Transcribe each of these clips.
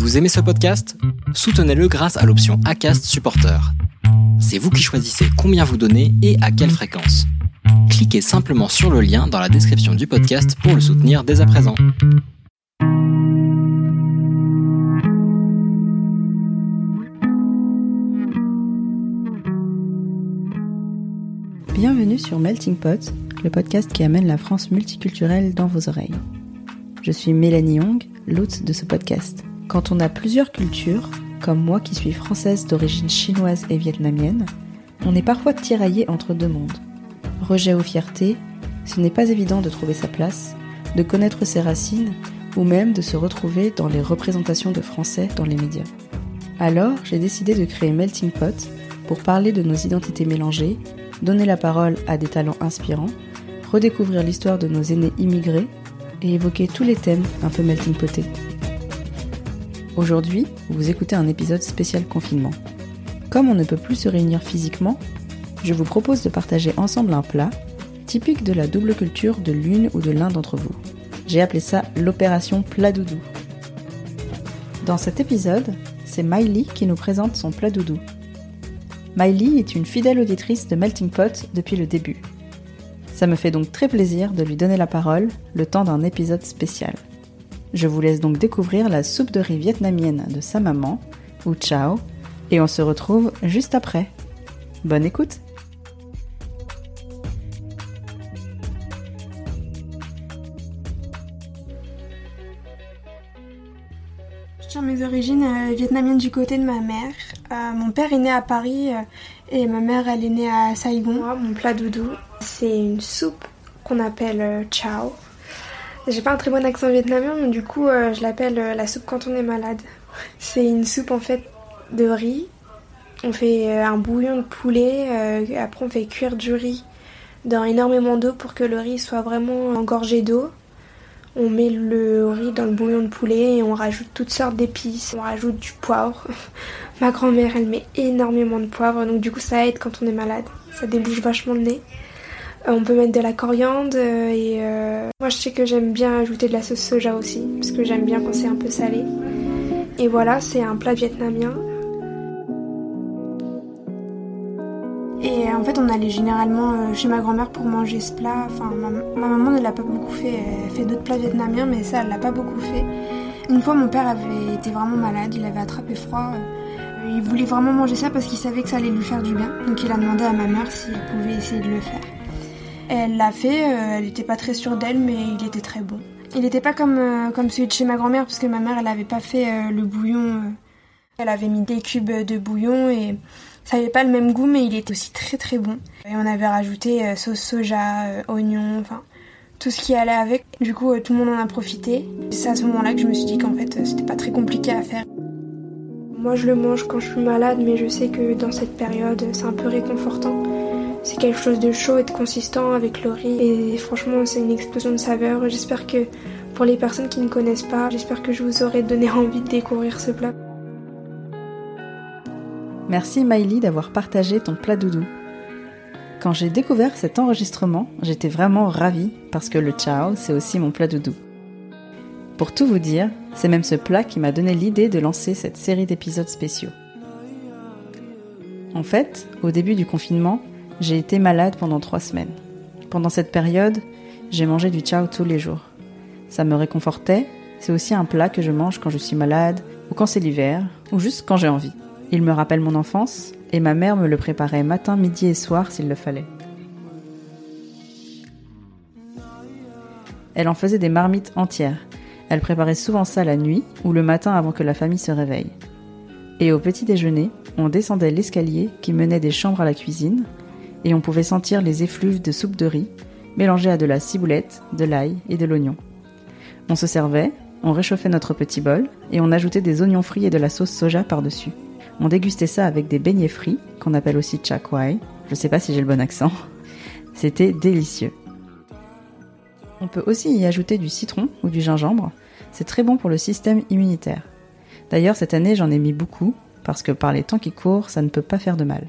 Vous aimez ce podcast? Soutenez-le grâce à l'option ACAST Supporter. C'est vous qui choisissez combien vous donnez et à quelle fréquence. Cliquez simplement sur le lien dans la description du podcast pour le soutenir dès à présent. Bienvenue sur Melting Pot, le podcast qui amène la France multiculturelle dans vos oreilles. Je suis Mélanie Young, l'hôte de ce podcast. Quand on a plusieurs cultures, comme moi qui suis française d'origine chinoise et vietnamienne, on est parfois tiraillé entre deux mondes. Rejet ou fierté, ce n'est pas évident de trouver sa place, de connaître ses racines ou même de se retrouver dans les représentations de français dans les médias. Alors, j'ai décidé de créer Melting Pot pour parler de nos identités mélangées, donner la parole à des talents inspirants, redécouvrir l'histoire de nos aînés immigrés et évoquer tous les thèmes un peu melting potés. Aujourd'hui, vous écoutez un épisode spécial confinement. Comme on ne peut plus se réunir physiquement, je vous propose de partager ensemble un plat typique de la double culture de l'une ou de l'un d'entre vous. J'ai appelé ça l'opération plat doudou. Dans cet épisode, c'est Miley qui nous présente son plat doudou. Miley est une fidèle auditrice de Melting Pot depuis le début. Ça me fait donc très plaisir de lui donner la parole le temps d'un épisode spécial. Je vous laisse donc découvrir la soupe de riz vietnamienne de sa maman, ou Chao, et on se retrouve juste après. Bonne écoute Je tiens mes origines euh, vietnamiennes du côté de ma mère. Euh, mon père est né à Paris euh, et ma mère elle est née à Saigon. Moi, mon plat doudou, c'est une soupe qu'on appelle euh, chao. J'ai pas un très bon accent vietnamien, donc du coup euh, je l'appelle euh, la soupe quand on est malade. C'est une soupe en fait de riz. On fait euh, un bouillon de poulet, euh, après on fait cuire du riz dans énormément d'eau pour que le riz soit vraiment engorgé d'eau. On met le riz dans le bouillon de poulet et on rajoute toutes sortes d'épices. On rajoute du poivre. Ma grand-mère, elle met énormément de poivre, donc du coup ça aide quand on est malade. Ça débouche vachement le nez. Euh, on peut mettre de la coriandre et je sais que j'aime bien ajouter de la sauce soja aussi parce que j'aime bien quand c'est un peu salé. Et voilà, c'est un plat vietnamien. Et en fait, on allait généralement euh, chez ma grand-mère pour manger ce plat. Enfin, ma, ma maman ne l'a pas beaucoup fait. Elle fait d'autres plats vietnamiens, mais ça, elle l'a pas beaucoup fait. Une fois, mon père avait été vraiment malade. Il avait attrapé froid. Euh, Il voulait vraiment manger ça parce qu'il savait que ça allait lui faire du bien. Donc, il a demandé à ma mère s'il pouvait essayer de le faire. Elle l'a fait. euh, elle n'était pas très sûre d'elle, mais il était très bon. Il n'était pas comme, euh, comme celui de chez ma grand-mère parce que ma mère, elle avait pas fait euh, le bouillon. Elle avait mis des cubes de bouillon et ça avait pas le même goût, mais il était aussi très très bon. Et on avait rajouté sauce soja, oignon, enfin tout ce qui allait avec. Du coup, tout le monde en a profité. C'est à ce moment-là que je me suis dit qu'en fait, c'était pas très compliqué à faire. Moi, je le mange quand je suis malade, mais je sais que dans cette période, c'est un peu réconfortant. C'est quelque chose de chaud et de consistant avec le riz. Et franchement, c'est une explosion de saveurs. J'espère que pour les personnes qui ne connaissent pas, j'espère que je vous aurai donné envie de découvrir ce plat. Merci Miley d'avoir partagé ton plat doudou. Quand j'ai découvert cet enregistrement, j'étais vraiment ravie parce que le chao, c'est aussi mon plat doudou. Pour tout vous dire, c'est même ce plat qui m'a donné l'idée de lancer cette série d'épisodes spéciaux. En fait, au début du confinement, j'ai été malade pendant trois semaines. Pendant cette période, j'ai mangé du chao tous les jours. Ça me réconfortait, c'est aussi un plat que je mange quand je suis malade, ou quand c'est l'hiver, ou juste quand j'ai envie. Il me rappelle mon enfance, et ma mère me le préparait matin, midi et soir s'il le fallait. Elle en faisait des marmites entières. Elle préparait souvent ça la nuit ou le matin avant que la famille se réveille. Et au petit déjeuner, on descendait l'escalier qui menait des chambres à la cuisine, et on pouvait sentir les effluves de soupe de riz mélangées à de la ciboulette, de l'ail et de l'oignon. On se servait, on réchauffait notre petit bol, et on ajoutait des oignons frits et de la sauce soja par-dessus. On dégustait ça avec des beignets frits, qu'on appelle aussi chakwai. Je sais pas si j'ai le bon accent. C'était délicieux. On peut aussi y ajouter du citron ou du gingembre. C'est très bon pour le système immunitaire. D'ailleurs, cette année, j'en ai mis beaucoup, parce que par les temps qui courent, ça ne peut pas faire de mal.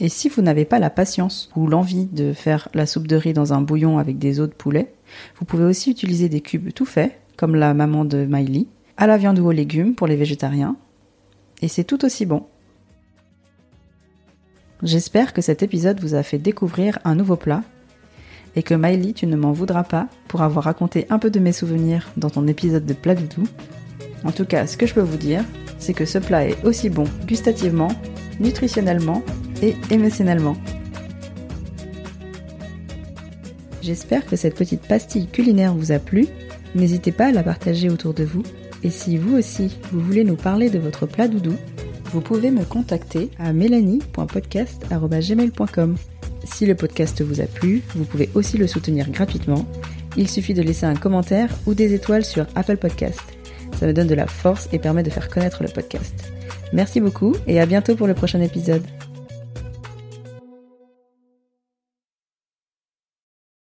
Et si vous n'avez pas la patience ou l'envie de faire la soupe de riz dans un bouillon avec des os de poulet, vous pouvez aussi utiliser des cubes tout faits, comme la maman de Miley, à la viande ou aux légumes pour les végétariens. Et c'est tout aussi bon. J'espère que cet épisode vous a fait découvrir un nouveau plat et que Miley, tu ne m'en voudras pas pour avoir raconté un peu de mes souvenirs dans ton épisode de plat doudou. En tout cas, ce que je peux vous dire, c'est que ce plat est aussi bon gustativement, nutritionnellement émotionnellement. J'espère que cette petite pastille culinaire vous a plu. N'hésitez pas à la partager autour de vous. Et si vous aussi, vous voulez nous parler de votre plat doudou, vous pouvez me contacter à mélanie.podcast.gmail.com. Si le podcast vous a plu, vous pouvez aussi le soutenir gratuitement. Il suffit de laisser un commentaire ou des étoiles sur Apple Podcast. Ça me donne de la force et permet de faire connaître le podcast. Merci beaucoup et à bientôt pour le prochain épisode.